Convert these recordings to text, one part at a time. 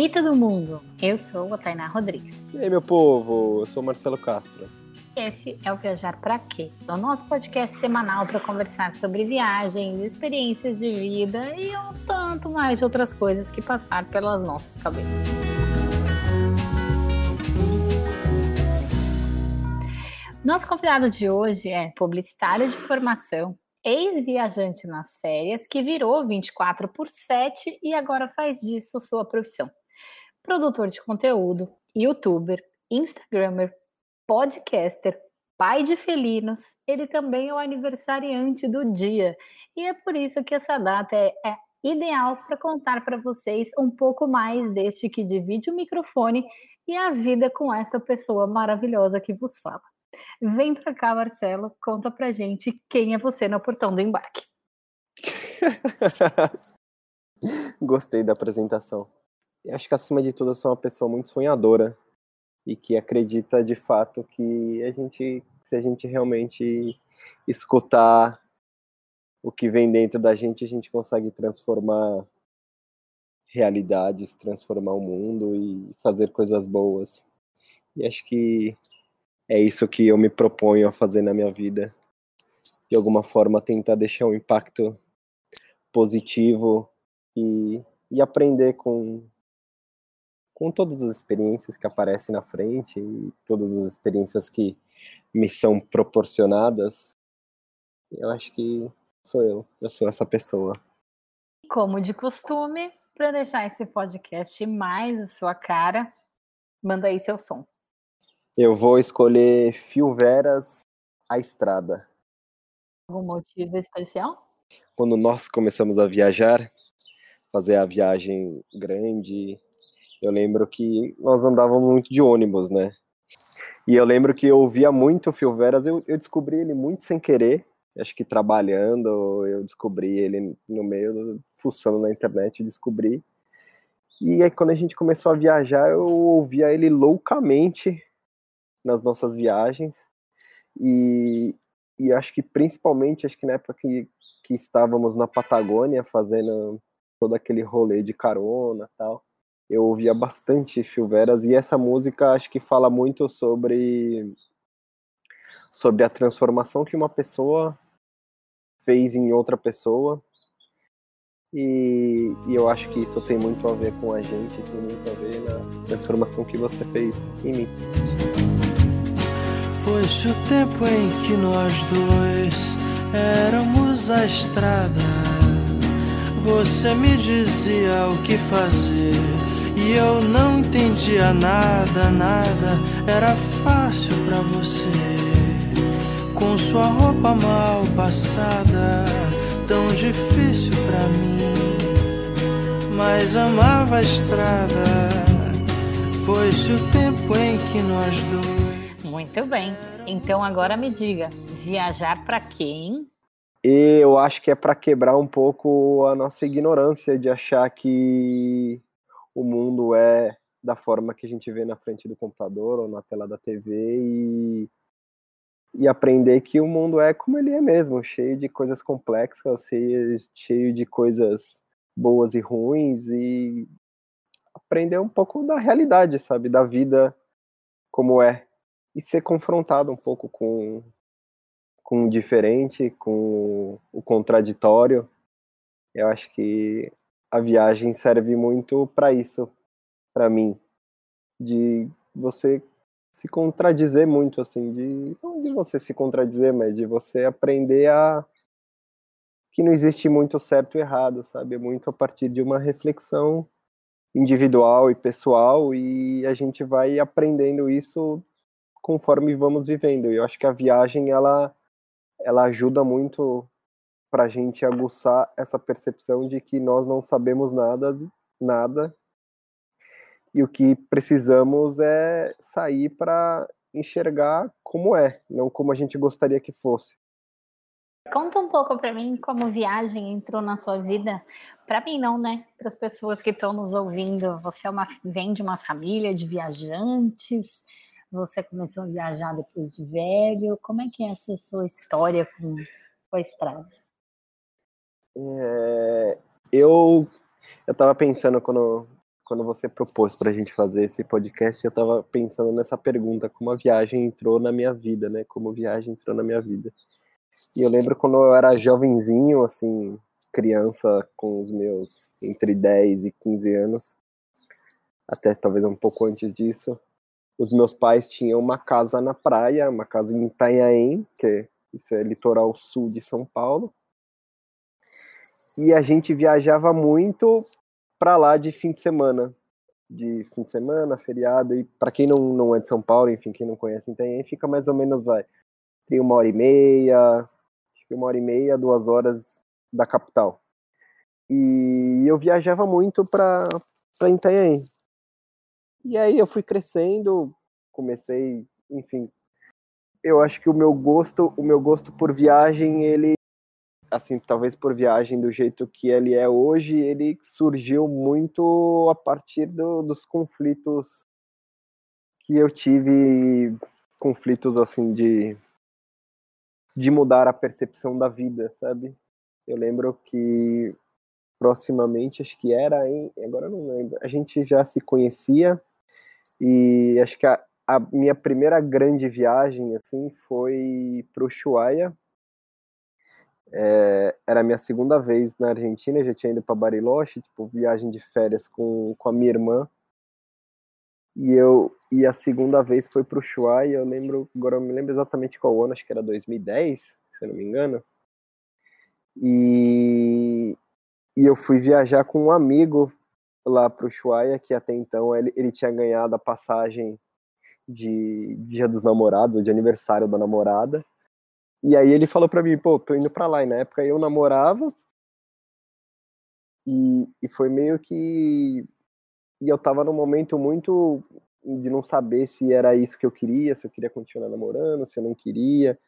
aí, todo mundo? Eu sou a Tainá Rodrigues. E aí, meu povo? Eu sou o Marcelo Castro. Esse é o Viajar Pra Quê? O nosso podcast semanal para conversar sobre viagens, experiências de vida e um tanto mais de outras coisas que passar pelas nossas cabeças. Nosso convidado de hoje é publicitário de formação, ex-viajante nas férias, que virou 24 por 7 e agora faz disso sua profissão. Produtor de conteúdo, youtuber, instagramer, podcaster, pai de felinos, ele também é o aniversariante do dia. E é por isso que essa data é, é ideal para contar para vocês um pouco mais deste que divide o microfone e a vida com essa pessoa maravilhosa que vos fala. Vem para cá, Marcelo, conta pra gente quem é você no portão do embarque. Gostei da apresentação. Eu acho que acima de tudo eu sou uma pessoa muito sonhadora e que acredita de fato que a gente, se a gente realmente escutar o que vem dentro da gente, a gente consegue transformar realidades, transformar o mundo e fazer coisas boas. E acho que é isso que eu me proponho a fazer na minha vida. De alguma forma, tentar deixar um impacto positivo e, e aprender com, com todas as experiências que aparecem na frente e todas as experiências que me são proporcionadas. Eu acho que sou eu, eu sou essa pessoa. Como de costume, para deixar esse podcast mais a sua cara, manda aí seu som. Eu vou escolher Veras a Estrada. Algum motivo especial? Quando nós começamos a viajar, fazer a viagem grande, eu lembro que nós andávamos muito de ônibus, né? E eu lembro que eu ouvia muito o Veras, eu, eu descobri ele muito sem querer, acho que trabalhando, eu descobri ele no meio, fuçando na internet, descobri. E aí quando a gente começou a viajar, eu ouvia ele loucamente nas nossas viagens e, e acho que principalmente acho que na época que, que estávamos na Patagônia fazendo todo aquele rolê de carona tal eu ouvia bastante Chuveras e essa música acho que fala muito sobre sobre a transformação que uma pessoa fez em outra pessoa e, e, eu acho que isso tem muito a ver com a gente, tem muito a ver na transformação que você fez em mim. Foi-se o tempo em que nós dois éramos a estrada. Você me dizia o que fazer e eu não entendia nada, nada. Era fácil para você, com sua roupa mal passada, tão difícil para mim. Mas amava a estrada. Foi-se o tempo em que nós dois muito bem. Então agora me diga, viajar para quem? Eu acho que é para quebrar um pouco a nossa ignorância de achar que o mundo é da forma que a gente vê na frente do computador ou na tela da TV e, e aprender que o mundo é como ele é mesmo, cheio de coisas complexas, cheio de coisas boas e ruins e aprender um pouco da realidade, sabe, da vida como é e ser confrontado um pouco com, com o diferente, com o contraditório. Eu acho que a viagem serve muito para isso, para mim, de você se contradizer muito, assim, de não de você se contradizer, mas de você aprender a que não existe muito certo e errado, sabe? É muito a partir de uma reflexão individual e pessoal e a gente vai aprendendo isso conforme vamos vivendo. E eu acho que a viagem ela ela ajuda muito para a gente aguçar essa percepção de que nós não sabemos nada, nada, e o que precisamos é sair para enxergar como é, não como a gente gostaria que fosse. Conta um pouco para mim como viagem entrou na sua vida. Para mim não, né? Para as pessoas que estão nos ouvindo, você é uma, vem de uma família de viajantes. Você começou a viajar depois de velho. Como é que é essa sua história com, com a estrada? É, eu eu estava pensando quando, quando você propôs para a gente fazer esse podcast, eu estava pensando nessa pergunta, como a viagem entrou na minha vida, né? Como a viagem entrou na minha vida. E eu lembro quando eu era jovenzinho, assim, criança com os meus entre 10 e 15 anos, até talvez um pouco antes disso, os meus pais tinham uma casa na praia, uma casa em Itanhaém, que é, isso é litoral sul de São Paulo. E a gente viajava muito para lá de fim de semana, de fim de semana, feriado, e para quem não, não é de São Paulo, enfim, quem não conhece Itanhaém, fica mais ou menos, vai, tem uma hora e meia, uma hora e meia, duas horas da capital. E eu viajava muito para Itanhaém. E aí eu fui crescendo, comecei, enfim, eu acho que o meu gosto, o meu gosto por viagem, ele assim, talvez por viagem do jeito que ele é hoje, ele surgiu muito a partir do, dos conflitos que eu tive, conflitos assim de de mudar a percepção da vida, sabe? Eu lembro que proximamente, acho que era em, agora não lembro, a gente já se conhecia e acho que a, a minha primeira grande viagem, assim, foi para o Ushuaia. É, era a minha segunda vez na Argentina, já tinha ido para Bariloche, tipo, viagem de férias com, com a minha irmã. E eu e a segunda vez foi para o Ushuaia, eu lembro, agora eu me lembro exatamente qual ano, acho que era 2010, se eu não me engano. E, e eu fui viajar com um amigo lá para o Ushuaia, que até então ele, ele tinha ganhado a passagem de Dia dos Namorados, ou de aniversário da namorada. E aí ele falou para mim, pô, tô indo para lá. E na época eu namorava. E, e foi meio que. E eu tava num momento muito de não saber se era isso que eu queria, se eu queria continuar namorando, se eu não queria.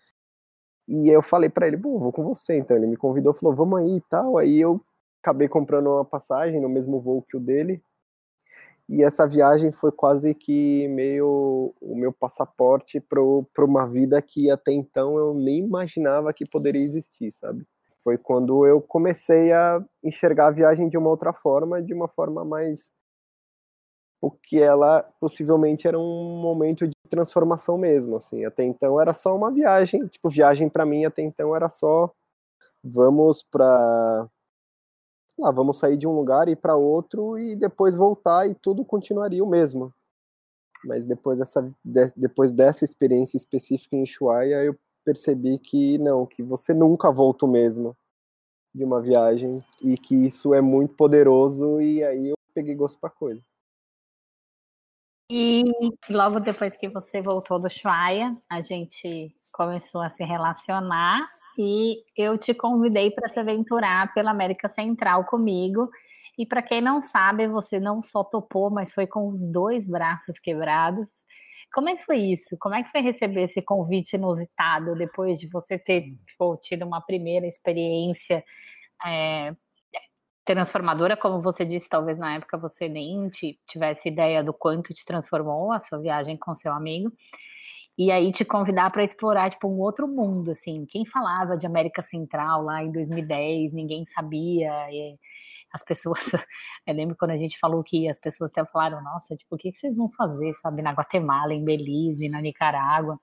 E eu falei para ele, bom, vou com você. Então ele me convidou, falou, vamos aí e tal. Aí eu acabei comprando uma passagem no mesmo voo que o dele. E essa viagem foi quase que meio o meu passaporte para uma vida que até então eu nem imaginava que poderia existir, sabe? Foi quando eu comecei a enxergar a viagem de uma outra forma, de uma forma mais porque ela possivelmente era um momento de transformação mesmo, assim. Até então era só uma viagem, tipo, viagem para mim até então era só vamos para lá, vamos sair de um lugar e ir para outro e depois voltar e tudo continuaria o mesmo. Mas depois dessa, depois dessa experiência específica em Ushuaia, eu percebi que não, que você nunca volta o mesmo de uma viagem e que isso é muito poderoso e aí eu peguei gosto para coisa. E logo depois que você voltou do Chuaia, a gente começou a se relacionar e eu te convidei para se aventurar pela América Central comigo. E para quem não sabe, você não só topou, mas foi com os dois braços quebrados. Como é que foi isso? Como é que foi receber esse convite inusitado depois de você ter tipo, tido uma primeira experiência é, transformadora, como você disse, talvez na época você nem tivesse ideia do quanto te transformou a sua viagem com seu amigo. E aí te convidar para explorar tipo um outro mundo, assim. Quem falava de América Central lá em 2010, ninguém sabia. as pessoas, eu lembro quando a gente falou que as pessoas até falaram, nossa, tipo, o que vocês vão fazer, sabe, na Guatemala, em Belize, na Nicarágua?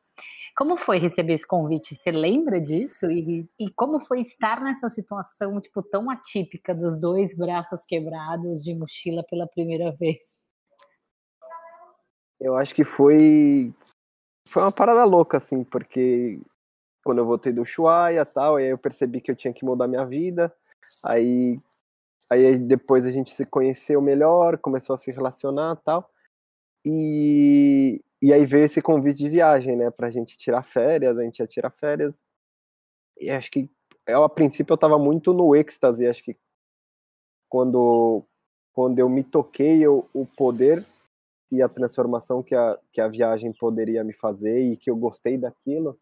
Como foi receber esse convite? Você lembra disso? E, e como foi estar nessa situação, tipo, tão atípica dos dois braços quebrados de mochila pela primeira vez? Eu acho que foi foi uma parada louca, assim, porque quando eu voltei do Ushuaia tal, aí eu percebi que eu tinha que mudar minha vida, aí, aí depois a gente se conheceu melhor, começou a se relacionar tal, e, e aí veio esse convite de viagem, né, pra gente tirar férias, a gente ia tirar férias. E acho que eu, a princípio eu tava muito no êxtase, acho que quando quando eu me toquei o, o poder e a transformação que a, que a viagem poderia me fazer e que eu gostei daquilo,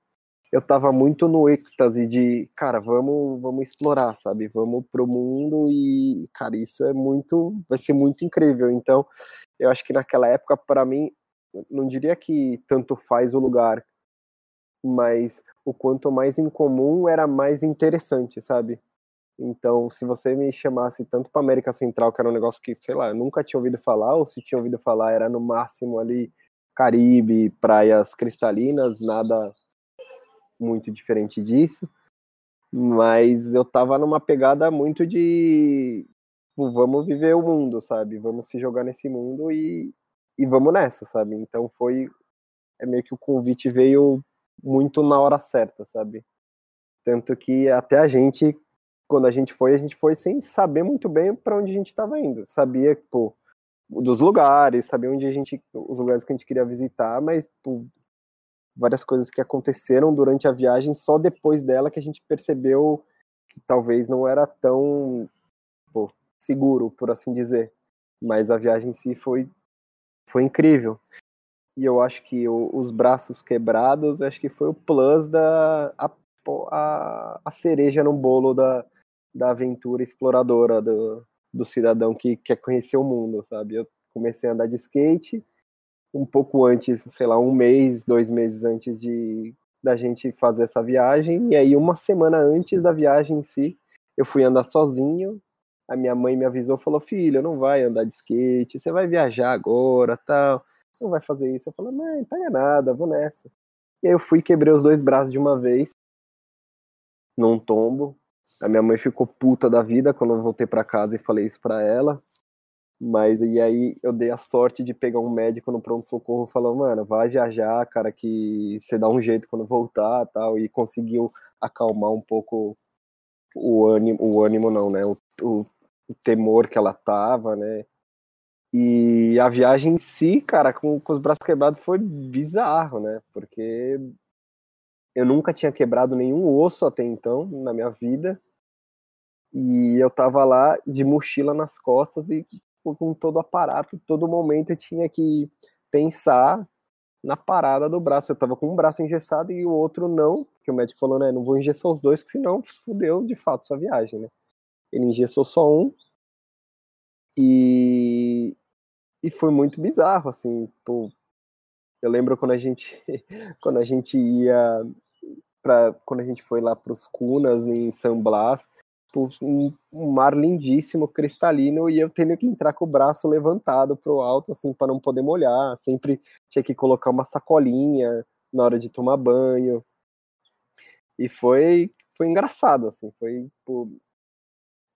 eu tava muito no êxtase de, cara, vamos, vamos explorar, sabe? Vamos pro mundo e, cara, isso é muito, vai ser muito incrível. Então, eu acho que naquela época, para mim, não diria que tanto faz o lugar, mas o quanto mais incomum era mais interessante, sabe? Então, se você me chamasse tanto para América Central, que era um negócio que, sei lá, eu nunca tinha ouvido falar, ou se tinha ouvido falar, era no máximo ali Caribe, praias cristalinas, nada muito diferente disso. Mas eu tava numa pegada muito de tipo, vamos viver o mundo, sabe? Vamos se jogar nesse mundo e, e vamos nessa, sabe? Então foi é meio que o convite veio muito na hora certa, sabe? Tanto que até a gente quando a gente foi, a gente foi sem saber muito bem para onde a gente estava indo. Sabia, pô, dos lugares, sabia onde a gente, os lugares que a gente queria visitar, mas pô, várias coisas que aconteceram durante a viagem, só depois dela que a gente percebeu que talvez não era tão pô, seguro, por assim dizer. Mas a viagem em si foi, foi incrível. E eu acho que o, os braços quebrados, acho que foi o plus da a, a, a cereja no bolo da, da aventura exploradora do, do cidadão que quer conhecer o mundo, sabe? Eu comecei a andar de skate um pouco antes, sei lá, um mês, dois meses antes de da gente fazer essa viagem, e aí uma semana antes da viagem em si, eu fui andar sozinho, a minha mãe me avisou, falou, filho, não vai andar de skate, você vai viajar agora, tal, não vai fazer isso. Eu falei, mãe, não pega nada, vou nessa. E aí eu fui quebrei os dois braços de uma vez, num tombo, a minha mãe ficou puta da vida quando eu voltei para casa e falei isso para ela. Mas e aí eu dei a sorte de pegar um médico no pronto-socorro falou, mano, vai viajar, cara, que você dá um jeito quando voltar tal. E conseguiu acalmar um pouco o ânimo, o ânimo não, né? O, o, o temor que ela tava, né? E a viagem em si, cara, com, com os braços quebrados foi bizarro, né? Porque eu nunca tinha quebrado nenhum osso até então na minha vida. E eu tava lá de mochila nas costas e com todo o aparato, todo momento eu tinha que pensar na parada do braço. Eu tava com um braço engessado e o outro não, porque o médico falou, né, não vou engessar os dois, porque senão fudeu de fato sua viagem, né? Ele engessou só um e, e foi muito bizarro, assim, pô, eu lembro quando a gente quando a gente ia para quando a gente foi lá para os Cunas em San Blas, um, um, mar lindíssimo, cristalino, e eu tendo que entrar com o braço levantado para o alto, assim, para não poder molhar. Sempre tinha que colocar uma sacolinha na hora de tomar banho. E foi, foi engraçado, assim, foi tipo,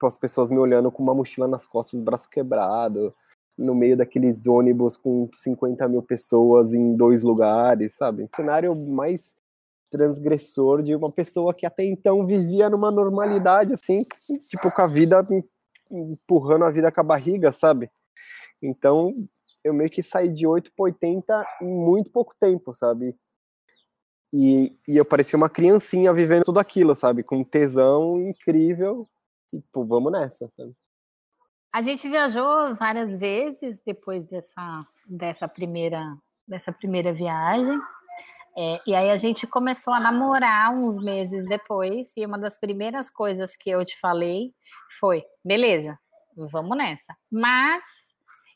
as pessoas me olhando com uma mochila nas costas, braço quebrado, no meio daqueles ônibus com 50 mil pessoas em dois lugares, sabe? Um cenário mais transgressor de uma pessoa que até então vivia numa normalidade, assim, tipo, com a vida empurrando a vida com a barriga, sabe? Então, eu meio que saí de 8 para 80 em muito pouco tempo, sabe? E, e eu parecia uma criancinha vivendo tudo aquilo, sabe? Com tesão incrível. E, pô, vamos nessa, sabe? A gente viajou várias vezes depois dessa, dessa, primeira, dessa primeira viagem. É, e aí a gente começou a namorar uns meses depois, e uma das primeiras coisas que eu te falei foi: beleza, vamos nessa. Mas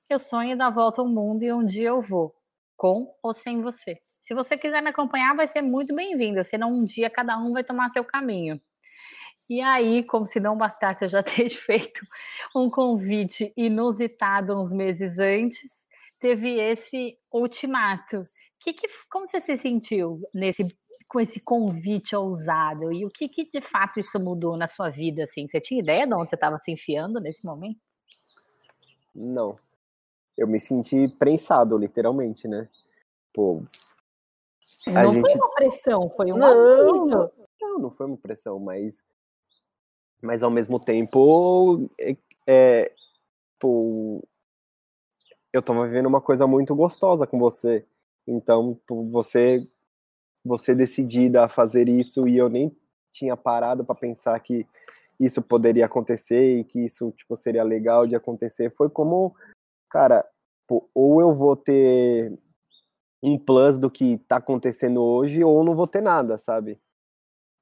eu sonho dar volta ao mundo e um dia eu vou, com ou sem você. Se você quiser me acompanhar, vai ser muito bem-vindo, senão um dia cada um vai tomar seu caminho. E aí, como se não bastasse eu já ter feito um convite inusitado uns meses antes, teve esse ultimato que, que, como você se sentiu nesse, com esse convite ousado? E o que, que de fato isso mudou na sua vida? Assim? Você tinha ideia de onde você estava se enfiando nesse momento? Não. Eu me senti prensado, literalmente, né? Pô. Não gente... foi uma pressão, foi um não, aviso. Não, não foi uma pressão, mas. Mas ao mesmo tempo. É, é, pô, eu tava vivendo uma coisa muito gostosa com você. Então, você você decidida a fazer isso e eu nem tinha parado para pensar que isso poderia acontecer e que isso tipo seria legal de acontecer, foi como, cara, ou eu vou ter um plus do que tá acontecendo hoje ou não vou ter nada, sabe?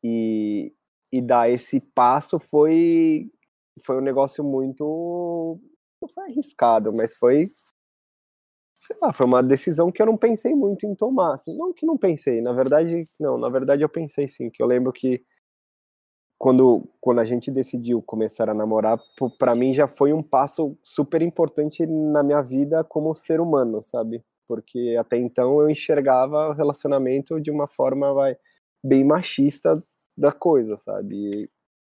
E, e dar esse passo foi foi um negócio muito foi arriscado, mas foi sei lá, foi uma decisão que eu não pensei muito em tomar. Assim, não que não pensei, na verdade, não, na verdade eu pensei sim, que eu lembro que quando, quando a gente decidiu começar a namorar, para mim já foi um passo super importante na minha vida como ser humano, sabe? Porque até então eu enxergava o relacionamento de uma forma vai, bem machista da coisa, sabe? E,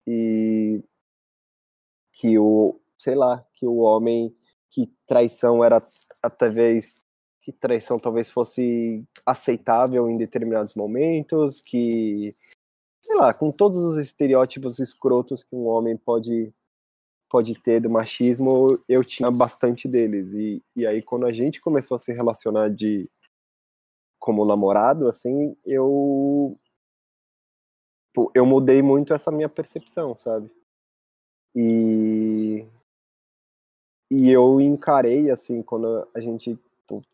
e que o, sei lá, que o homem, que traição era talvez que traição talvez fosse aceitável em determinados momentos, que sei lá, com todos os estereótipos escrotos que um homem pode pode ter do machismo, eu tinha bastante deles. E, e aí, quando a gente começou a se relacionar de como namorado, assim, eu eu mudei muito essa minha percepção, sabe? E e eu encarei assim, quando a gente,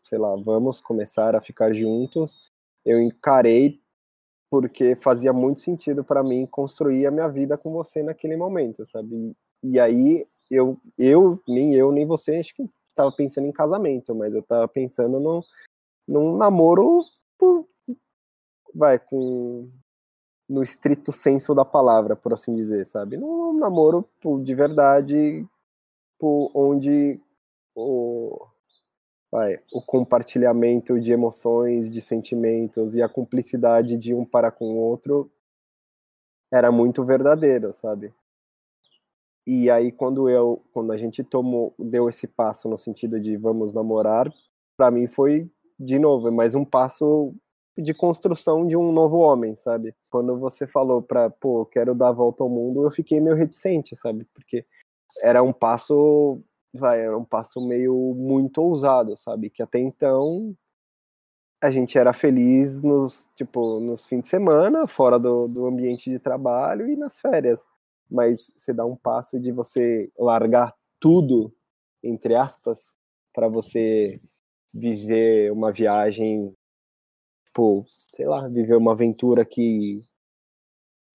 sei lá, vamos começar a ficar juntos, eu encarei porque fazia muito sentido para mim construir a minha vida com você naquele momento, sabe? E aí eu, eu nem eu nem você acho que estava pensando em casamento, mas eu estava pensando num, num namoro por, vai com no estrito senso da palavra, por assim dizer, sabe? Num namoro por, de verdade, por onde o vai, o compartilhamento de emoções, de sentimentos e a cumplicidade de um para com o outro era muito verdadeiro, sabe? E aí quando eu, quando a gente tomou, deu esse passo no sentido de vamos namorar, para mim foi de novo, é mais um passo de construção de um novo homem, sabe? Quando você falou para, pô, quero dar a volta ao mundo, eu fiquei meio reticente, sabe? Porque era um passo vai, era um passo meio muito ousado, sabe? Que até então a gente era feliz nos, tipo, nos fins de semana, fora do, do ambiente de trabalho e nas férias. Mas você dá um passo de você largar tudo, entre aspas, para você viver uma viagem, tipo, sei lá, viver uma aventura que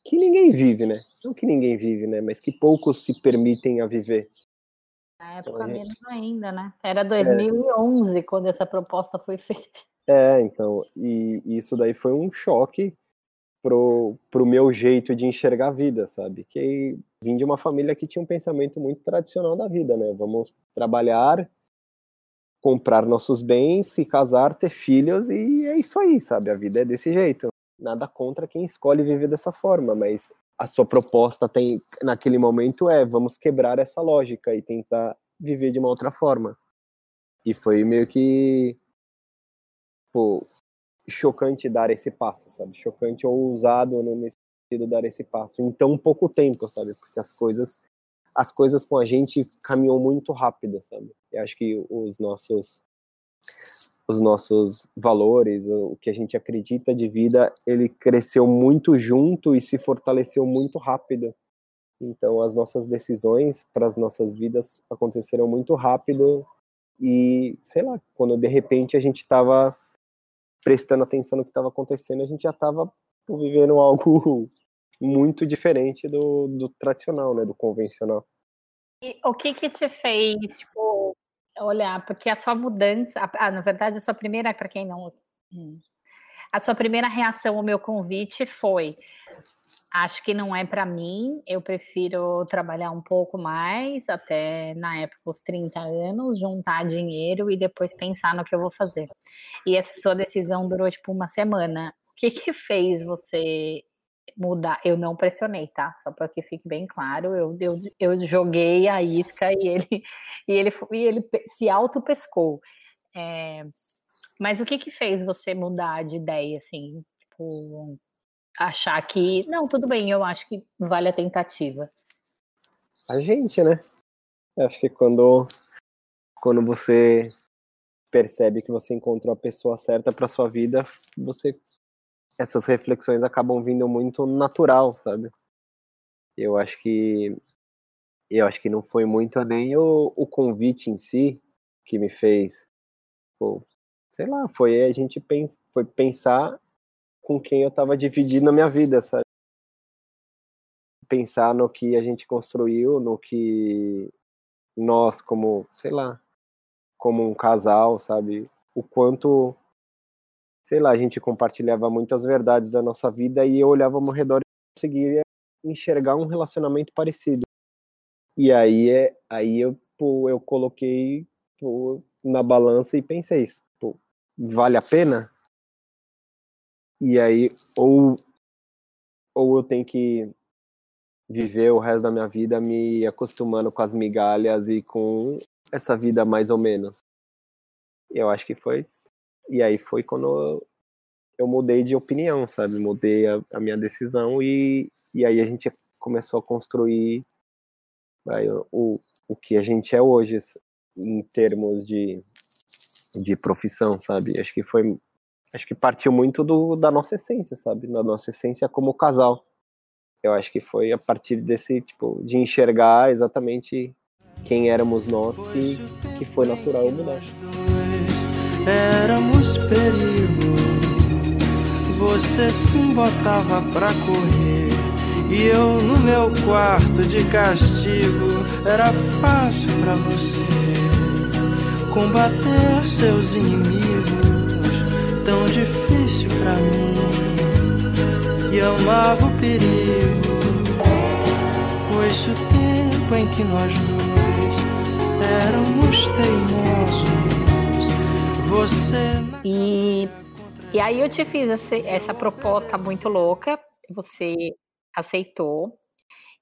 que ninguém vive, né? Não que ninguém vive, né? Mas que poucos se permitem a viver. Na época então, menos ainda, né? Era 2011 é. quando essa proposta foi feita. É, então, e, isso daí foi um choque pro, pro meu jeito de enxergar a vida, sabe? Que vim de uma família que tinha um pensamento muito tradicional da vida, né? Vamos trabalhar, comprar nossos bens, se casar, ter filhos e é isso aí, sabe? A vida é desse jeito. Nada contra quem escolhe viver dessa forma, mas a sua proposta tem naquele momento é vamos quebrar essa lógica e tentar viver de uma outra forma. E foi meio que pô, chocante dar esse passo, sabe? Chocante ou ousado nesse sentido dar esse passo em tão pouco tempo, sabe? Porque as coisas as coisas com a gente caminham muito rápido, sabe? Eu acho que os nossos os nossos valores, o que a gente acredita de vida, ele cresceu muito junto e se fortaleceu muito rápido. Então, as nossas decisões para as nossas vidas aconteceram muito rápido e, sei lá, quando de repente a gente estava prestando atenção no que estava acontecendo, a gente já estava vivendo algo muito diferente do, do tradicional, né, do convencional. E o que que te fez, tipo, olhar, porque a sua mudança, ah, na verdade, a sua primeira, para quem não. Hum, a sua primeira reação ao meu convite foi: acho que não é para mim, eu prefiro trabalhar um pouco mais, até na época os 30 anos, juntar dinheiro e depois pensar no que eu vou fazer. E essa sua decisão durou tipo uma semana. O que que fez você mudar. Eu não pressionei, tá? Só para que fique bem claro, eu, eu, eu joguei a isca e ele, e ele, e ele se auto-pescou. É, mas o que que fez você mudar de ideia, assim? Tipo, achar que, não, tudo bem, eu acho que vale a tentativa. A gente, né? Eu acho que quando, quando você percebe que você encontrou a pessoa certa para sua vida, você essas reflexões acabam vindo muito natural, sabe? Eu acho que eu acho que não foi muito nem o, o convite em si que me fez, pô, sei lá, foi a gente pens, foi pensar com quem eu estava dividindo a minha vida, sabe? Pensar no que a gente construiu, no que nós como, sei lá, como um casal, sabe? O quanto sei lá, a gente compartilhava muitas verdades da nossa vida e eu olhava ao redor e conseguia enxergar um relacionamento parecido. E aí é aí eu pô, eu coloquei pô, na balança e pensei, pô, vale a pena? E aí ou ou eu tenho que viver o resto da minha vida me acostumando com as migalhas e com essa vida mais ou menos. Eu acho que foi. E aí foi quando eu mudei de opinião, sabe? Mudei a, a minha decisão e, e aí a gente começou a construir o, o que a gente é hoje em termos de, de profissão, sabe? Acho que foi. Acho que partiu muito do, da nossa essência, sabe? Da nossa essência como casal. Eu acho que foi a partir desse, tipo, de enxergar exatamente quem éramos nós que, que foi natural mudar. Éramos perigo, você se botava pra correr. E eu no meu quarto de castigo era fácil para você combater seus inimigos, tão difícil para mim. E amava o perigo. Foi-se o tempo em que nós dois éramos teimosos. E e aí eu te fiz essa, essa proposta muito louca. Você aceitou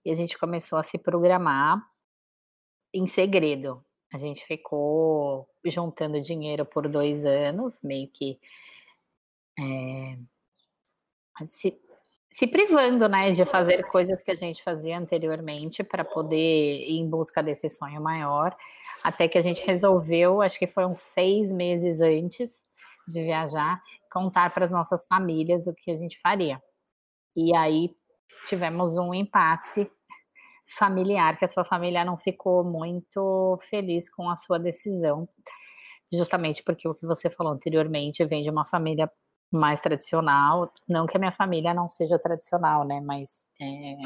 e a gente começou a se programar em segredo. A gente ficou juntando dinheiro por dois anos, meio que é, se, se privando, né, de fazer coisas que a gente fazia anteriormente para poder ir em busca desse sonho maior, até que a gente resolveu, acho que uns seis meses antes de viajar, contar para as nossas famílias o que a gente faria. E aí tivemos um impasse familiar, que a sua família não ficou muito feliz com a sua decisão, justamente porque o que você falou anteriormente vem de uma família mais tradicional, não que a minha família não seja tradicional, né, mas é...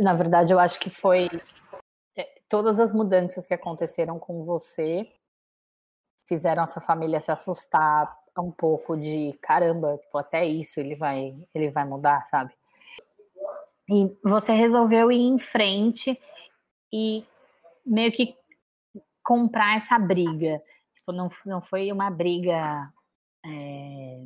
na verdade eu acho que foi todas as mudanças que aconteceram com você fizeram a sua família se assustar um pouco de caramba, tipo, até isso ele vai ele vai mudar, sabe? E você resolveu ir em frente e meio que comprar essa briga. Tipo, não, não foi uma briga é,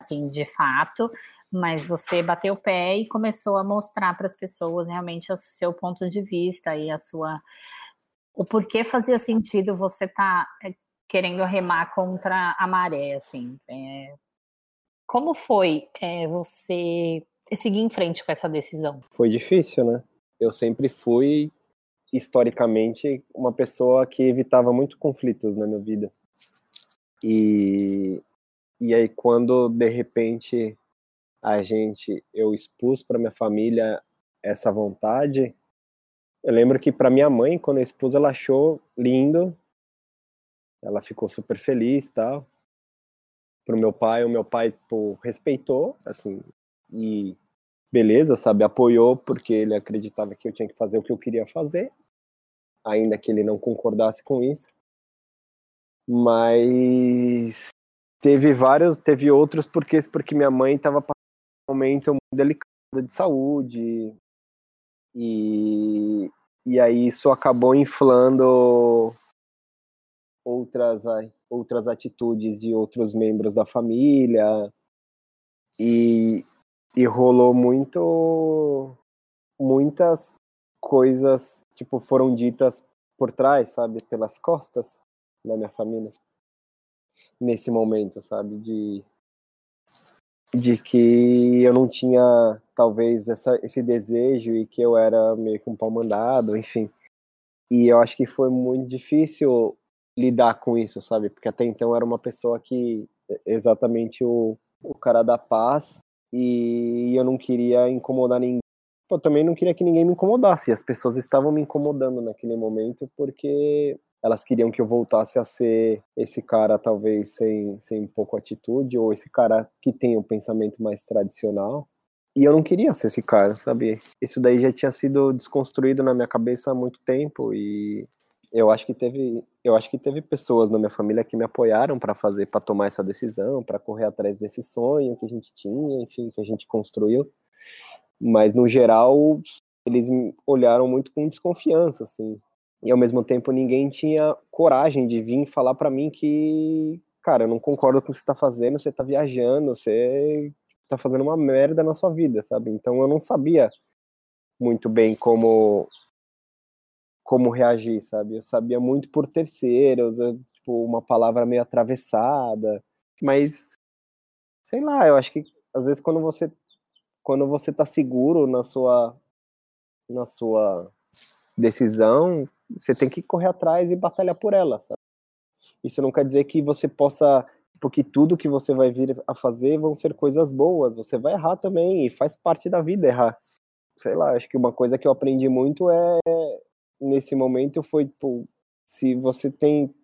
assim, de fato, mas você bateu o pé e começou a mostrar para as pessoas realmente o seu ponto de vista e a sua o porquê fazia sentido você estar tá é, querendo remar contra a maré, assim. É, como foi é, você seguir em frente com essa decisão? Foi difícil, né? Eu sempre fui, historicamente, uma pessoa que evitava muito conflitos na minha vida. E, e aí, quando de repente a gente, eu expus para minha família essa vontade, eu lembro que para minha mãe, quando eu expus, ela achou lindo, ela ficou super feliz, tal. Pro meu pai, o meu pai pô, respeitou, assim, e beleza, sabe, apoiou porque ele acreditava que eu tinha que fazer o que eu queria fazer, ainda que ele não concordasse com isso. Mas teve vários, teve outros porque porque minha mãe estava momento muito delicado de saúde e e aí isso acabou inflando outras outras atitudes de outros membros da família e e rolou muito muitas coisas tipo foram ditas por trás sabe pelas costas da minha família nesse momento sabe de de que eu não tinha talvez essa, esse desejo e que eu era meio que um pau mandado enfim e eu acho que foi muito difícil lidar com isso sabe porque até então eu era uma pessoa que exatamente o, o cara da paz e eu não queria incomodar ninguém. Eu também não queria que ninguém me incomodasse. As pessoas estavam me incomodando naquele momento porque elas queriam que eu voltasse a ser esse cara, talvez sem, sem pouco atitude, ou esse cara que tem um pensamento mais tradicional. E eu não queria ser esse cara, sabe? Isso daí já tinha sido desconstruído na minha cabeça há muito tempo e eu acho que teve eu acho que teve pessoas na minha família que me apoiaram para fazer para tomar essa decisão para correr atrás desse sonho que a gente tinha enfim que a gente construiu Mas no geral, eles olharam muito com desconfiança, assim. E ao mesmo tempo ninguém tinha coragem de vir falar para mim que, cara, eu não concordo com o que você tá fazendo, você tá viajando, você tá fazendo uma merda na sua vida, sabe? Então eu não sabia muito bem como como reagir, sabe? Eu sabia muito por terceiros, eu, tipo, uma palavra meio atravessada, mas sei lá, eu acho que às vezes quando você quando você tá seguro na sua na sua decisão, você tem que correr atrás e batalhar por ela, sabe? Isso não quer dizer que você possa porque tudo que você vai vir a fazer vão ser coisas boas. Você vai errar também e faz parte da vida errar. Sei lá, acho que uma coisa que eu aprendi muito é nesse momento foi tipo, se você tem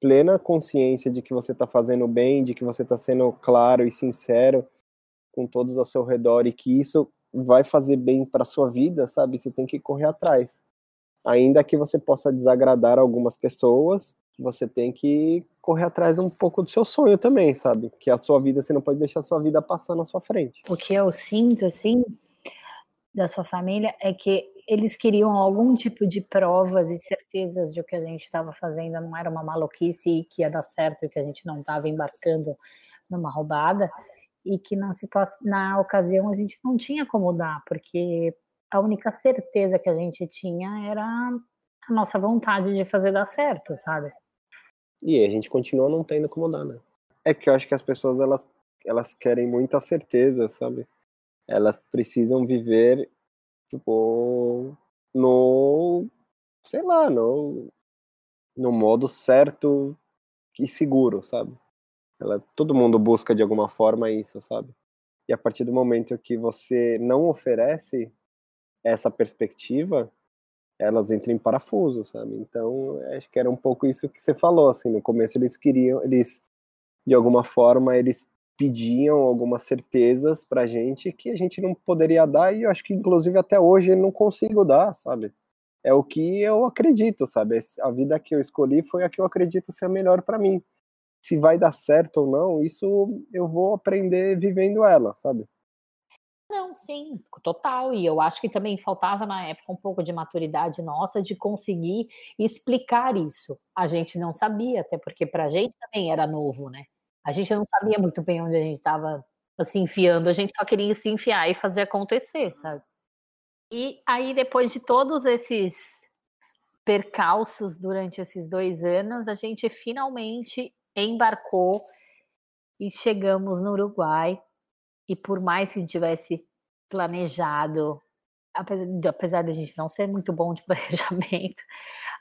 plena consciência de que você está fazendo bem, de que você está sendo claro e sincero com todos ao seu redor e que isso vai fazer bem para sua vida, sabe? Você tem que correr atrás. Ainda que você possa desagradar algumas pessoas, você tem que correr atrás um pouco do seu sonho também, sabe? Que a sua vida, você não pode deixar a sua vida passar na sua frente. O que eu sinto, assim, da sua família é que eles queriam algum tipo de provas e certezas de que a gente estava fazendo não era uma maluquice e que ia dar certo e que a gente não estava embarcando numa roubada e que na situação, na ocasião a gente não tinha como dar, porque a única certeza que a gente tinha era a nossa vontade de fazer dar certo, sabe? E a gente continua não tendo como dar, né? É que eu acho que as pessoas elas, elas querem muita certeza, sabe? Elas precisam viver, tipo, no. sei lá, no, no modo certo e seguro, sabe? Ela, todo mundo busca de alguma forma isso, sabe? E a partir do momento que você não oferece essa perspectiva, elas entram em parafuso, sabe? Então, acho que era um pouco isso que você falou, assim, no começo eles queriam, eles, de alguma forma, eles pediam algumas certezas pra gente que a gente não poderia dar e eu acho que, inclusive, até hoje não consigo dar, sabe? É o que eu acredito, sabe? A vida que eu escolhi foi a que eu acredito ser a melhor para mim. Se vai dar certo ou não, isso eu vou aprender vivendo ela, sabe? Sim, total. E eu acho que também faltava na época um pouco de maturidade nossa de conseguir explicar isso. A gente não sabia, até porque para a gente também era novo, né? A gente não sabia muito bem onde a gente estava se enfiando, a gente só queria se enfiar e fazer acontecer, sabe? E aí, depois de todos esses percalços durante esses dois anos, a gente finalmente embarcou e chegamos no Uruguai e por mais que tivesse planejado, apesar de, apesar a gente não ser muito bom de planejamento,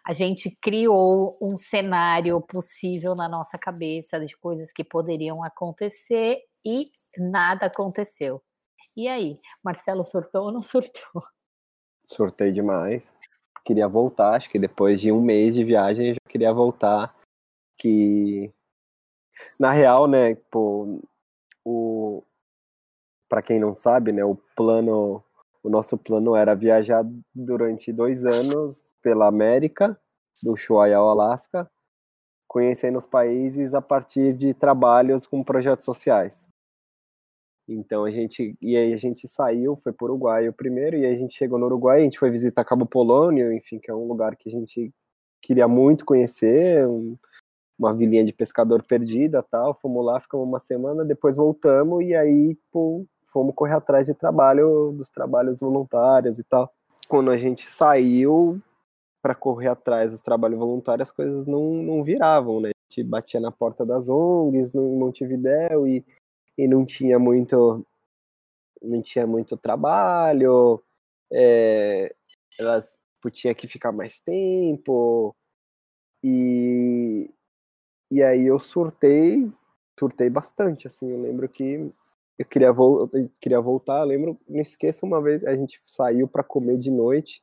a gente criou um cenário possível na nossa cabeça de coisas que poderiam acontecer e nada aconteceu. E aí, Marcelo surtou ou não surtou? Surtei demais. Queria voltar, acho que depois de um mês de viagem eu já queria voltar. Que na real, né, pô, para quem não sabe, né, o plano, o nosso plano era viajar durante dois anos pela América, do Ushuaia ao Alasca, conhecendo os países a partir de trabalhos com projetos sociais. Então a gente e aí a gente saiu, foi para o Uruguai o primeiro e aí a gente chegou no Uruguai, a gente foi visitar Cabo Polônio, enfim, que é um lugar que a gente queria muito conhecer, um, uma vilinha de pescador perdida, tal. Fomos lá, ficamos uma semana, depois voltamos e aí pô, fomos correr atrás de trabalho, dos trabalhos voluntários e tal. Quando a gente saiu para correr atrás dos trabalhos voluntários, as coisas não, não viravam, né? A gente batia na porta das ONGs no Montevidéu e, e não tinha muito não tinha muito trabalho, é, elas tipo, tinha que ficar mais tempo e e aí eu surtei surtei bastante assim eu lembro que eu queria, vo eu queria voltar. Lembro, não esqueça uma vez, a gente saiu para comer de noite.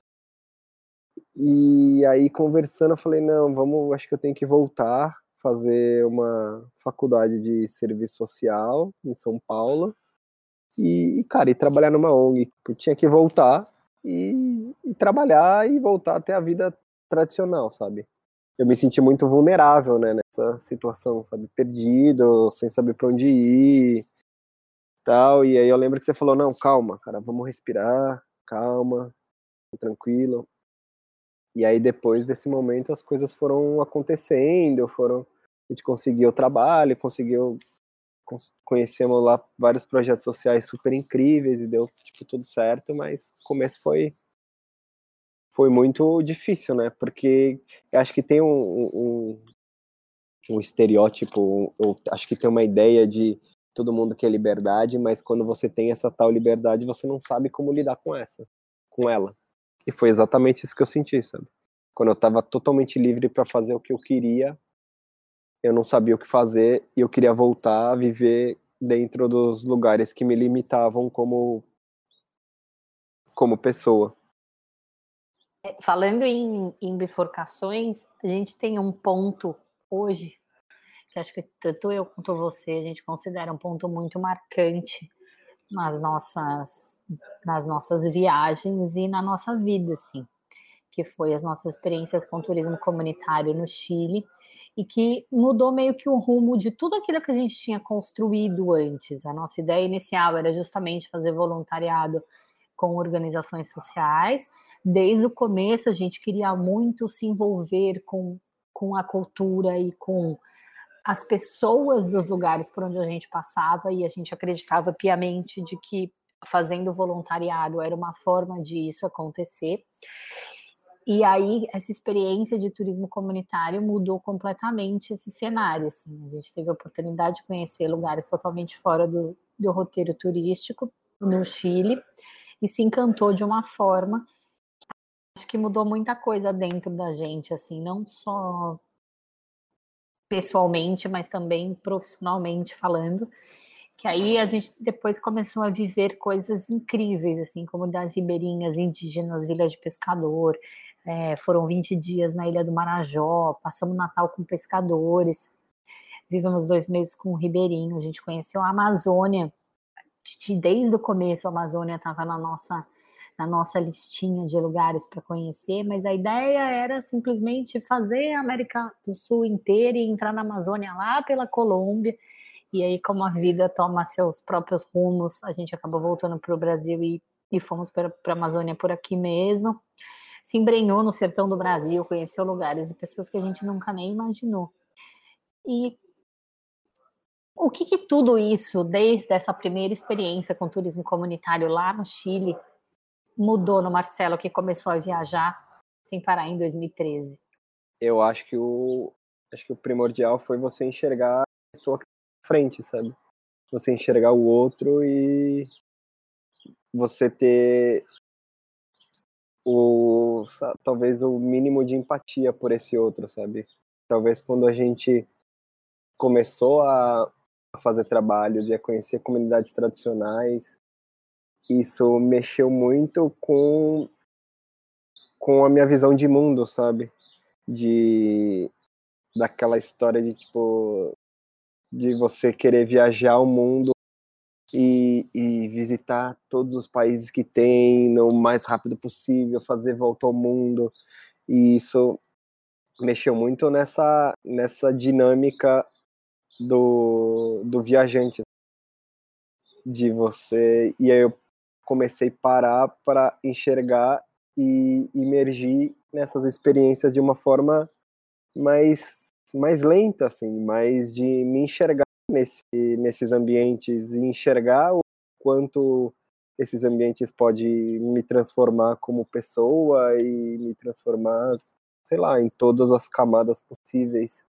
E aí, conversando, eu falei: não, vamos, acho que eu tenho que voltar, fazer uma faculdade de serviço social em São Paulo. E, cara, e trabalhar numa ONG. Eu tinha que voltar e, e trabalhar e voltar até a vida tradicional, sabe? eu me senti muito vulnerável, né, nessa situação, sabe, perdido, sem saber para onde ir, tal. E aí eu lembro que você falou, não, calma, cara, vamos respirar, calma, tranquilo. E aí depois desse momento as coisas foram acontecendo, foram a gente conseguiu trabalho, conseguiu conhecemos lá vários projetos sociais super incríveis e deu tipo tudo certo, mas o começo foi foi muito difícil, né? Porque acho que tem um, um, um estereótipo, eu acho que tem uma ideia de todo mundo quer liberdade, mas quando você tem essa tal liberdade, você não sabe como lidar com essa, com ela. E foi exatamente isso que eu senti, sabe? Quando eu estava totalmente livre para fazer o que eu queria, eu não sabia o que fazer e eu queria voltar a viver dentro dos lugares que me limitavam como como pessoa. É, falando em, em bifurcações, a gente tem um ponto hoje acho que tanto eu quanto você a gente considera um ponto muito marcante nas nossas nas nossas viagens e na nossa vida, assim, que foi as nossas experiências com turismo comunitário no Chile e que mudou meio que o rumo de tudo aquilo que a gente tinha construído antes. A nossa ideia inicial era justamente fazer voluntariado com organizações sociais. Desde o começo a gente queria muito se envolver com, com a cultura e com as pessoas dos lugares por onde a gente passava e a gente acreditava piamente de que fazendo voluntariado era uma forma de isso acontecer. E aí essa experiência de turismo comunitário mudou completamente esse cenário. Assim. A gente teve a oportunidade de conhecer lugares totalmente fora do, do roteiro turístico no Chile e se encantou de uma forma que acho que mudou muita coisa dentro da gente, assim, não só pessoalmente, mas também profissionalmente falando, que aí a gente depois começou a viver coisas incríveis, assim, como das ribeirinhas indígenas, Vila de Pescador, é, foram 20 dias na Ilha do Marajó, passamos Natal com pescadores, vivemos dois meses com o ribeirinho, a gente conheceu a Amazônia, desde o começo a Amazônia estava na nossa na nossa listinha de lugares para conhecer, mas a ideia era simplesmente fazer a América do Sul inteira e entrar na Amazônia lá pela Colômbia. E aí, como a vida toma seus próprios rumos, a gente acabou voltando para o Brasil e, e fomos para a Amazônia por aqui mesmo. Se embrenhou no sertão do Brasil, conheceu lugares e pessoas que a gente nunca nem imaginou. E o que, que tudo isso, desde essa primeira experiência com turismo comunitário lá no Chile, mudou no Marcelo que começou a viajar sem parar em 2013? Eu acho que o acho que o primordial foi você enxergar a pessoa que tá frente, sabe? Você enxergar o outro e você ter o talvez o mínimo de empatia por esse outro, sabe? Talvez quando a gente começou a fazer trabalhos e a conhecer comunidades tradicionais, isso mexeu muito com com a minha visão de mundo, sabe? De daquela história de tipo de você querer viajar o mundo e, e, visitar todos os países que tem no mais rápido possível, fazer volta ao mundo. E isso mexeu muito nessa, nessa dinâmica do, do viajante. De você. E aí eu comecei a parar para enxergar e imergir nessas experiências de uma forma mais, mais lenta, assim, mais de me enxergar nesse, nesses ambientes e enxergar o quanto esses ambientes podem me transformar como pessoa e me transformar, sei lá, em todas as camadas possíveis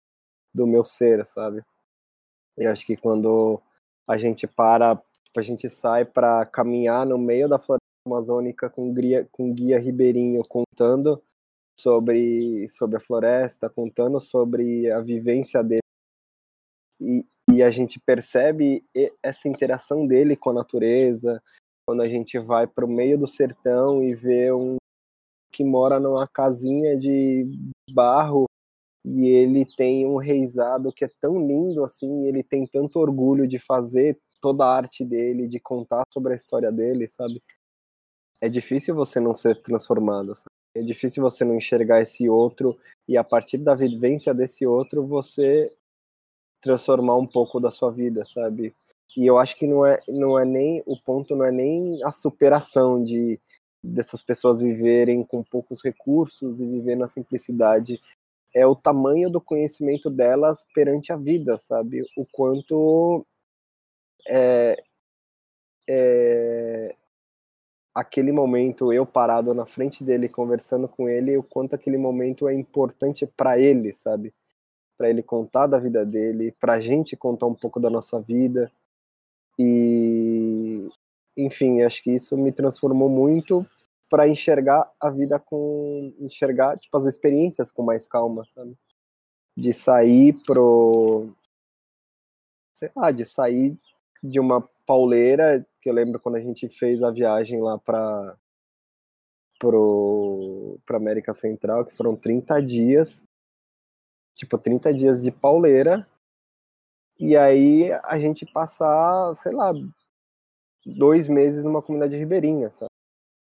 do meu ser, sabe? Eu acho que quando a gente para a gente sai para caminhar no meio da floresta amazônica com guia, com guia ribeirinho contando sobre, sobre a floresta, contando sobre a vivência dele. E, e a gente percebe essa interação dele com a natureza, quando a gente vai para o meio do sertão e vê um que mora numa casinha de barro e ele tem um reizado que é tão lindo assim, ele tem tanto orgulho de fazer toda a arte dele, de contar sobre a história dele, sabe? É difícil você não ser transformado, sabe? é difícil você não enxergar esse outro e a partir da vivência desse outro você transformar um pouco da sua vida, sabe? E eu acho que não é, não é nem o ponto não é nem a superação de dessas pessoas viverem com poucos recursos e viver na simplicidade é o tamanho do conhecimento delas perante a vida, sabe? O quanto é, é, aquele momento, eu parado na frente dele, conversando com ele, o quanto aquele momento é importante para ele, sabe? Para ele contar da vida dele, para gente contar um pouco da nossa vida. E, enfim, acho que isso me transformou muito para enxergar a vida com enxergar tipo as experiências com mais calma, sabe? De sair pro sei lá, de sair de uma pauleira, que eu lembro quando a gente fez a viagem lá para para América Central, que foram 30 dias, tipo 30 dias de pauleira. E aí a gente passar, sei lá, dois meses numa comunidade ribeirinha, sabe?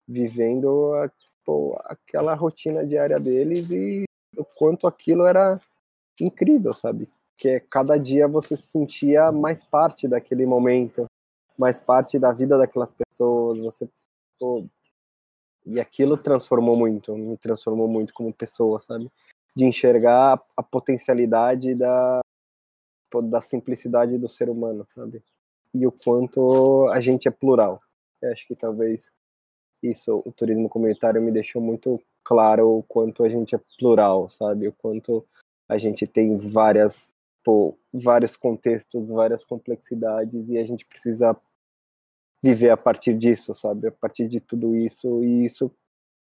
vivendo a, pô, aquela rotina diária deles e o quanto aquilo era incrível, sabe? Que cada dia você se sentia mais parte daquele momento, mais parte da vida daquelas pessoas, você e aquilo transformou muito, me transformou muito como pessoa, sabe? De enxergar a potencialidade da da simplicidade do ser humano, sabe? E o quanto a gente é plural. Eu acho que talvez isso, o turismo comunitário me deixou muito claro o quanto a gente é plural, sabe? O quanto a gente tem várias, pô, vários contextos, várias complexidades e a gente precisa viver a partir disso, sabe? A partir de tudo isso e isso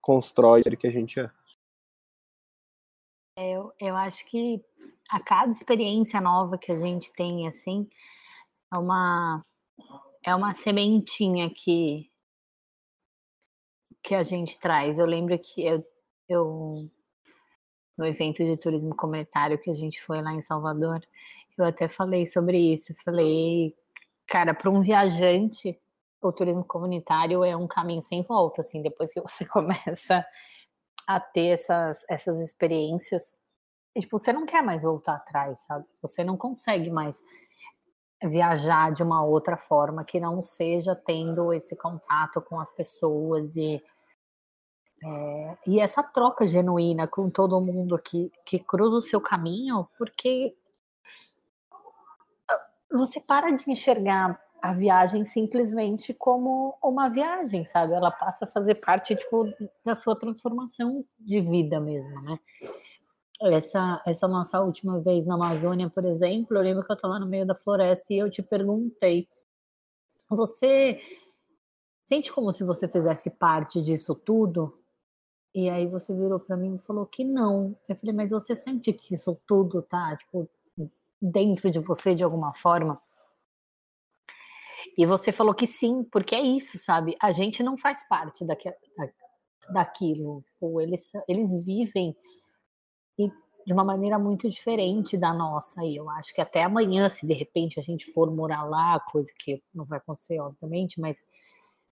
constrói o que a gente é. é. Eu, eu acho que a cada experiência nova que a gente tem, assim, é uma, é uma sementinha que que a gente traz. Eu lembro que eu, eu no evento de turismo comunitário que a gente foi lá em Salvador, eu até falei sobre isso. Falei, cara, para um viajante, o turismo comunitário é um caminho sem volta, assim, depois que você começa a ter essas, essas experiências, e, tipo, você não quer mais voltar atrás, sabe? Você não consegue mais viajar de uma outra forma que não seja tendo esse contato com as pessoas e é, e essa troca genuína com todo mundo que, que cruza o seu caminho, porque ah, você para de enxergar a viagem simplesmente como uma viagem, sabe? Ela passa a fazer parte tipo, da sua transformação de vida mesmo, né? Essa, essa nossa última vez na Amazônia, por exemplo, eu lembro que eu estava no meio da floresta e eu te perguntei: você sente como se você fizesse parte disso tudo? E aí você virou para mim e falou que não. Eu falei, mas você sente que isso tudo tá, tipo, dentro de você de alguma forma? E você falou que sim, porque é isso, sabe? A gente não faz parte daqui, daquilo. Ou eles, eles vivem de uma maneira muito diferente da nossa. E eu acho que até amanhã, se de repente a gente for morar lá, coisa que não vai acontecer, obviamente, mas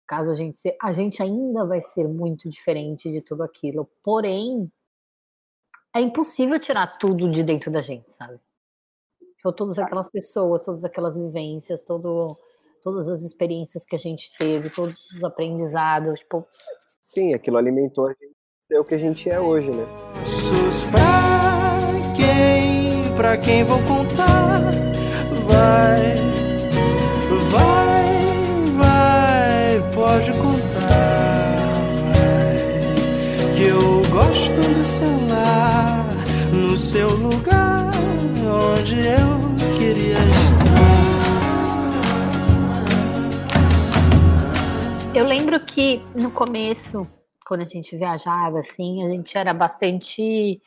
caso a gente se, a gente ainda vai ser muito diferente de tudo aquilo. Porém, é impossível tirar tudo de dentro da gente, sabe? Tipo, todas aquelas pessoas, todas aquelas vivências, todo, todas as experiências que a gente teve, todos os aprendizados, tipo... Sim, aquilo alimentou a gente é o que a gente é hoje, né? Pra quem, pra quem vou contar, vai, vai pode contar, que eu gosto do seu lar, no seu lugar, onde eu queria estar. Eu lembro que no começo, quando a gente viajava, assim, a gente era bastante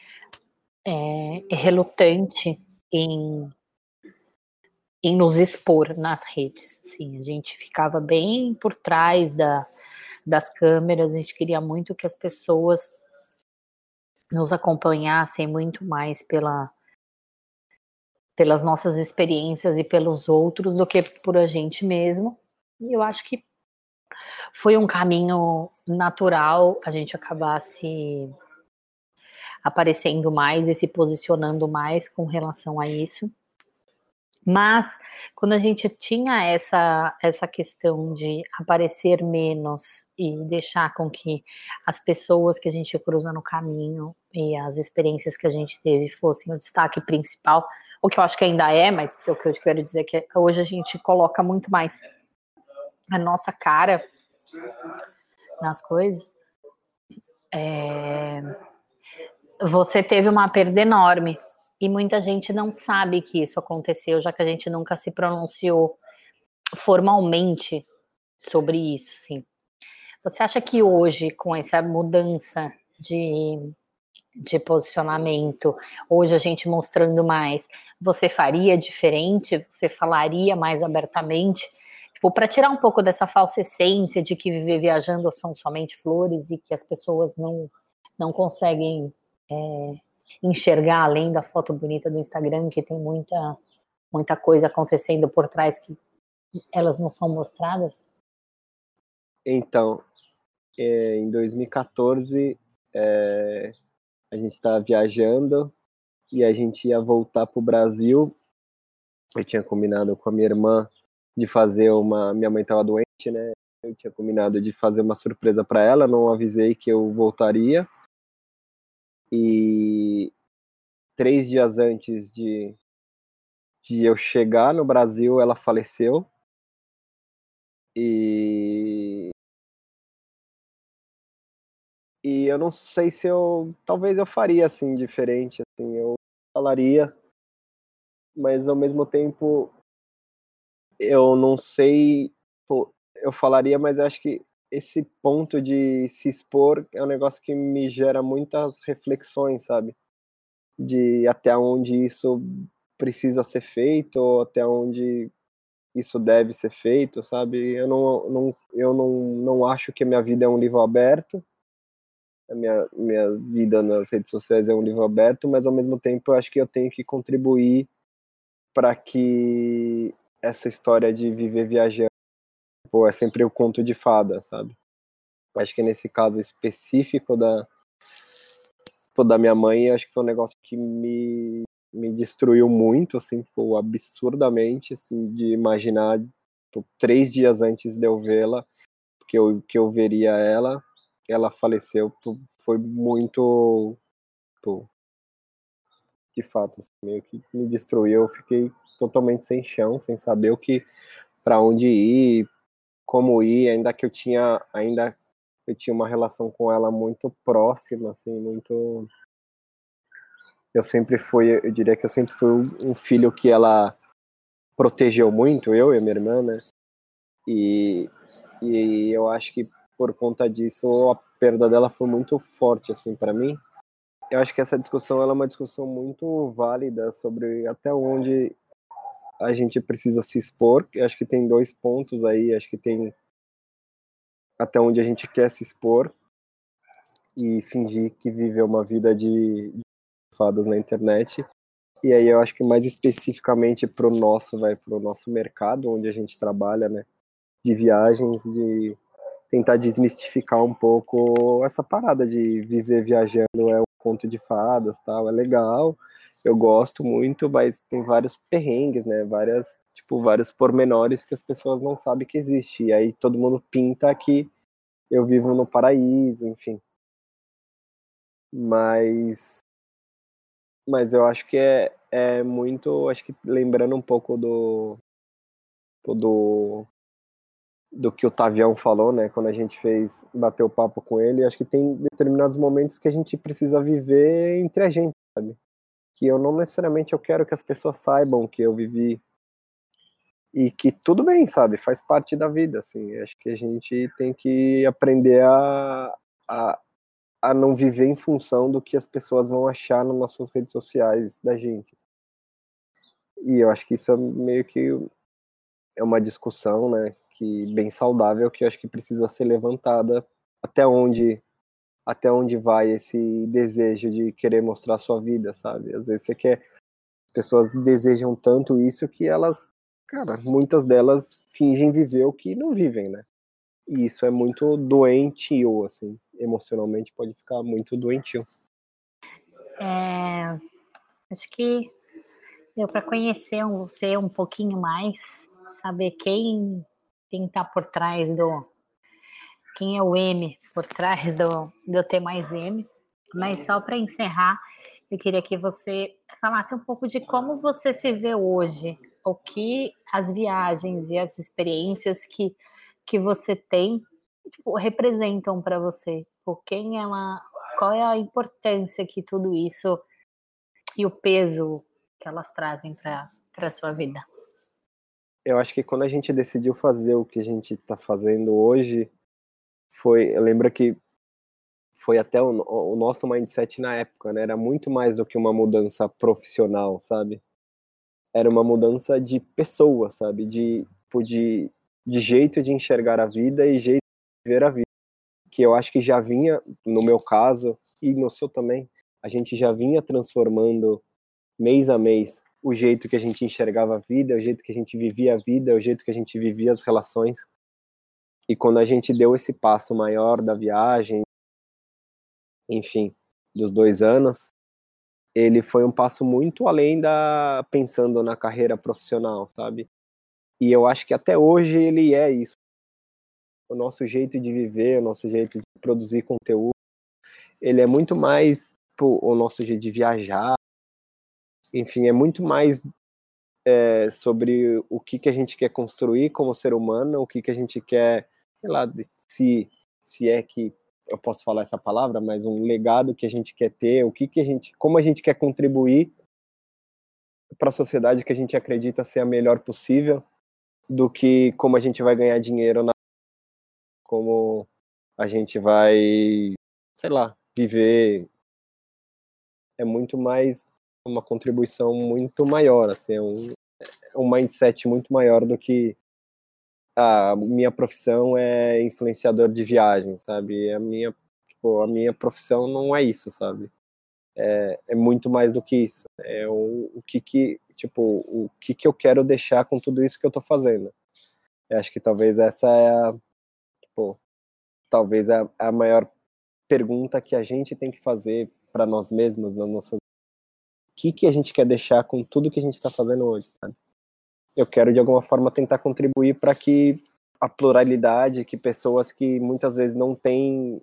é, relutante em em nos expor nas redes. Sim, a gente ficava bem por trás da, das câmeras, a gente queria muito que as pessoas nos acompanhassem muito mais pela, pelas nossas experiências e pelos outros do que por a gente mesmo. E eu acho que foi um caminho natural a gente acabar se aparecendo mais e se posicionando mais com relação a isso. Mas quando a gente tinha essa, essa questão de aparecer menos e deixar com que as pessoas que a gente cruza no caminho e as experiências que a gente teve fossem o destaque principal, o que eu acho que ainda é, mas o que eu quero dizer é que hoje a gente coloca muito mais a nossa cara nas coisas. É... Você teve uma perda enorme e muita gente não sabe que isso aconteceu, já que a gente nunca se pronunciou formalmente sobre isso, sim. Você acha que hoje, com essa mudança de, de posicionamento, hoje a gente mostrando mais, você faria diferente? Você falaria mais abertamente? Tipo, para tirar um pouco dessa falsa essência de que viver viajando são somente flores e que as pessoas não, não conseguem é, enxergar além da foto bonita do Instagram, que tem muita, muita coisa acontecendo por trás que elas não são mostradas? Então, é, em 2014, é, a gente estava viajando e a gente ia voltar para o Brasil. Eu tinha combinado com a minha irmã de fazer uma. Minha mãe estava doente, né? Eu tinha combinado de fazer uma surpresa para ela, não avisei que eu voltaria. E três dias antes de, de eu chegar no Brasil, ela faleceu. E. E eu não sei se eu. Talvez eu faria assim, diferente. Assim, eu falaria. Mas ao mesmo tempo. Eu não sei. Eu falaria, mas acho que esse ponto de se expor é um negócio que me gera muitas reflexões, sabe? De até onde isso precisa ser feito, ou até onde isso deve ser feito, sabe? Eu não, não, eu não, não acho que a minha vida é um livro aberto, a minha, minha vida nas redes sociais é um livro aberto, mas ao mesmo tempo eu acho que eu tenho que contribuir para que essa história de viver viajando Pô, é sempre o conto de fada, sabe? Acho que nesse caso específico da, pô, da minha mãe, acho que foi um negócio que me, me destruiu muito, assim, pô, absurdamente, assim, de imaginar pô, três dias antes de eu vê-la, que eu, que eu veria ela, ela faleceu, pô, foi muito, pô, de fato, assim, meio que me destruiu, eu fiquei totalmente sem chão, sem saber o que, para onde ir, como ir, ainda que eu tinha ainda eu tinha uma relação com ela muito próxima, assim, muito eu sempre fui, eu diria que eu sempre fui um filho que ela protegeu muito, eu e a minha irmã, né? E, e eu acho que por conta disso a perda dela foi muito forte assim para mim. Eu acho que essa discussão ela é uma discussão muito válida sobre até onde a gente precisa se expor. Acho que tem dois pontos aí. Acho que tem até onde a gente quer se expor e fingir que vive uma vida de, de fadas na internet. E aí eu acho que mais especificamente para o nosso, vai para o nosso mercado onde a gente trabalha, né, de viagens, de tentar desmistificar um pouco essa parada de viver viajando é um conto de fadas, tal, é legal, eu gosto muito, mas tem vários perrengues, né? Várias, tipo, vários pormenores que as pessoas não sabem que existe. E aí todo mundo pinta que eu vivo no paraíso, enfim. Mas mas eu acho que é, é muito, acho que lembrando um pouco do do do que o Tavião falou, né, quando a gente fez bater o papo com ele, acho que tem determinados momentos que a gente precisa viver entre a gente, sabe? Que eu não necessariamente eu quero que as pessoas saibam que eu vivi. E que tudo bem, sabe, faz parte da vida, assim, acho que a gente tem que aprender a, a, a não viver em função do que as pessoas vão achar nas nossas redes sociais da gente. E eu acho que isso é meio que é uma discussão, né, que bem saudável que eu acho que precisa ser levantada até onde até onde vai esse desejo de querer mostrar sua vida, sabe? Às vezes você quer. As pessoas desejam tanto isso que elas, cara, muitas delas fingem viver o que não vivem, né? E isso é muito doentio, assim, emocionalmente pode ficar muito doentio. É, acho que deu para conhecer você um pouquinho mais, saber quem quem está por trás do quem é o M por trás do, do T mais M. Mas só para encerrar, eu queria que você falasse um pouco de como você se vê hoje, o que as viagens e as experiências que, que você tem tipo, representam para você, por quem ela, qual é a importância que tudo isso e o peso que elas trazem para a sua vida. Eu acho que quando a gente decidiu fazer o que a gente está fazendo hoje, foi, eu lembro que foi até o, o, nosso mindset na época, né? Era muito mais do que uma mudança profissional, sabe? Era uma mudança de pessoa, sabe? De, tipo, de, de jeito de enxergar a vida e jeito de ver a vida. Que eu acho que já vinha, no meu caso, e no seu também, a gente já vinha transformando mês a mês o jeito que a gente enxergava a vida, o jeito que a gente vivia a vida, o jeito que a gente vivia as relações. E quando a gente deu esse passo maior da viagem, enfim, dos dois anos, ele foi um passo muito além da pensando na carreira profissional, sabe? E eu acho que até hoje ele é isso. O nosso jeito de viver, o nosso jeito de produzir conteúdo, ele é muito mais pô, o nosso jeito de viajar. Enfim, é muito mais é, sobre o que, que a gente quer construir como ser humano, o que, que a gente quer sei lá, se, se é que eu posso falar essa palavra, mas um legado que a gente quer ter, o que, que a gente, como a gente quer contribuir para a sociedade que a gente acredita ser a melhor possível, do que como a gente vai ganhar dinheiro, na, como a gente vai, sei lá, viver. É muito mais uma contribuição muito maior, assim, é um, é um mindset muito maior do que a minha profissão é influenciador de viagem, sabe? A minha, tipo, a minha profissão não é isso, sabe? É, é muito mais do que isso. É o, o que que, tipo, o que que eu quero deixar com tudo isso que eu tô fazendo. Eu acho que talvez essa é a, tipo, talvez a, a maior pergunta que a gente tem que fazer para nós mesmos, nas nossas o que que a gente quer deixar com tudo que a gente está fazendo hoje, sabe? Eu quero de alguma forma tentar contribuir para que a pluralidade, que pessoas que muitas vezes não têm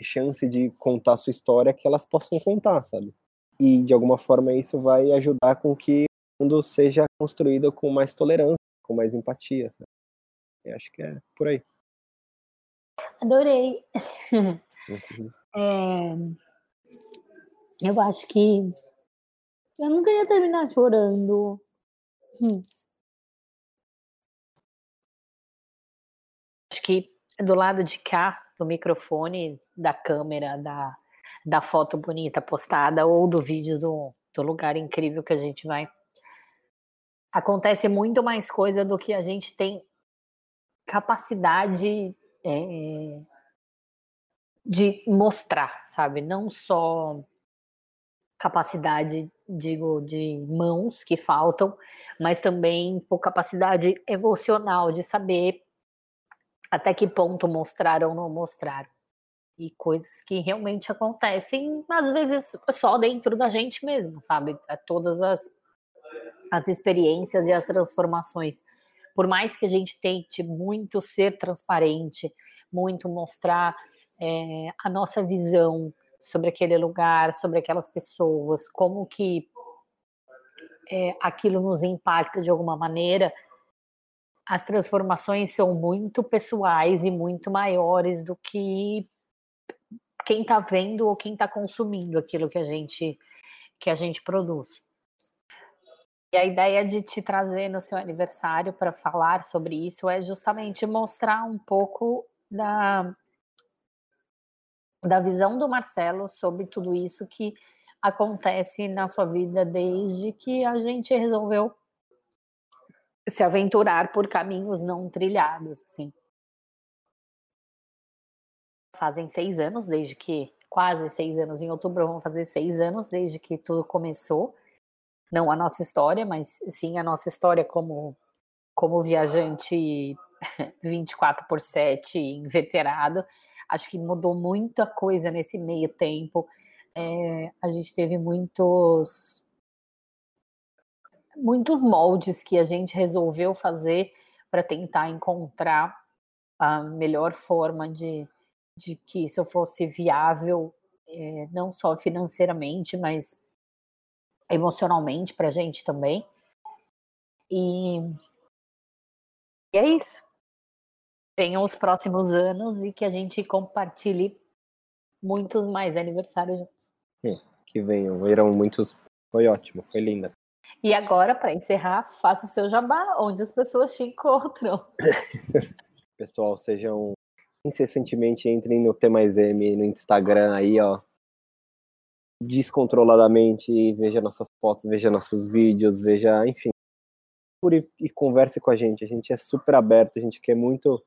chance de contar sua história, que elas possam contar, sabe? E de alguma forma isso vai ajudar com que o mundo seja construído com mais tolerância, com mais empatia. Sabe? Eu acho que é por aí. Adorei. Uhum. É... Eu acho que eu não queria terminar chorando. Hum. Que do lado de cá do microfone, da câmera, da, da foto bonita postada ou do vídeo do, do lugar incrível que a gente vai. Acontece muito mais coisa do que a gente tem capacidade é, de mostrar, sabe? Não só capacidade, digo, de mãos que faltam, mas também por capacidade emocional de saber até que ponto mostrar ou não mostrar. E coisas que realmente acontecem, às vezes, só dentro da gente mesmo, sabe? É todas as, as experiências e as transformações. Por mais que a gente tente muito ser transparente, muito mostrar é, a nossa visão sobre aquele lugar, sobre aquelas pessoas, como que é, aquilo nos impacta de alguma maneira, as transformações são muito pessoais e muito maiores do que quem está vendo ou quem está consumindo aquilo que a gente que a gente produz. E a ideia de te trazer no seu aniversário para falar sobre isso é justamente mostrar um pouco da da visão do Marcelo sobre tudo isso que acontece na sua vida desde que a gente resolveu se aventurar por caminhos não trilhados, assim. Fazem seis anos desde que, quase seis anos, em outubro vão fazer seis anos desde que tudo começou. Não a nossa história, mas sim a nossa história como, como viajante 24 por 7, inveterado. Acho que mudou muita coisa nesse meio tempo. É, a gente teve muitos muitos moldes que a gente resolveu fazer para tentar encontrar a melhor forma de, de que isso fosse viável, é, não só financeiramente, mas emocionalmente para a gente também. E, e é isso. Venham os próximos anos e que a gente compartilhe muitos mais aniversários juntos. Que venham, irão muitos. Foi ótimo, foi linda. E agora, para encerrar, faça o seu jabá, onde as pessoas te encontram. Pessoal, sejam incessantemente entrem no T mais M no Instagram aí, ó. Descontroladamente, veja nossas fotos, veja nossos vídeos, veja, enfim. E, e converse com a gente. A gente é super aberto, a gente quer muito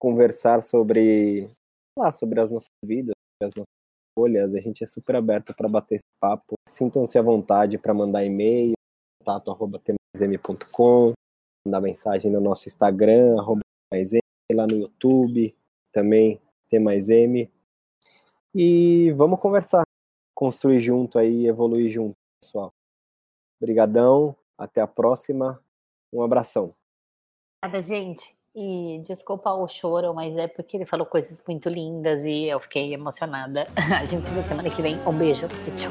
conversar sobre, lá, sobre as nossas vidas, as nossas escolhas. A gente é super aberto para bater esse papo. Sintam-se à vontade para mandar e-mail, contato@tmaism.com, mandar mensagem no nosso Instagram, arroba lá no YouTube, também T mais M. E vamos conversar, construir junto aí, evoluir junto, pessoal. Obrigadão, até a próxima. Um abração. Obrigada, gente. E desculpa o choro, mas é porque ele falou coisas muito lindas e eu fiquei emocionada. A gente se vê semana que vem. Um beijo e tchau.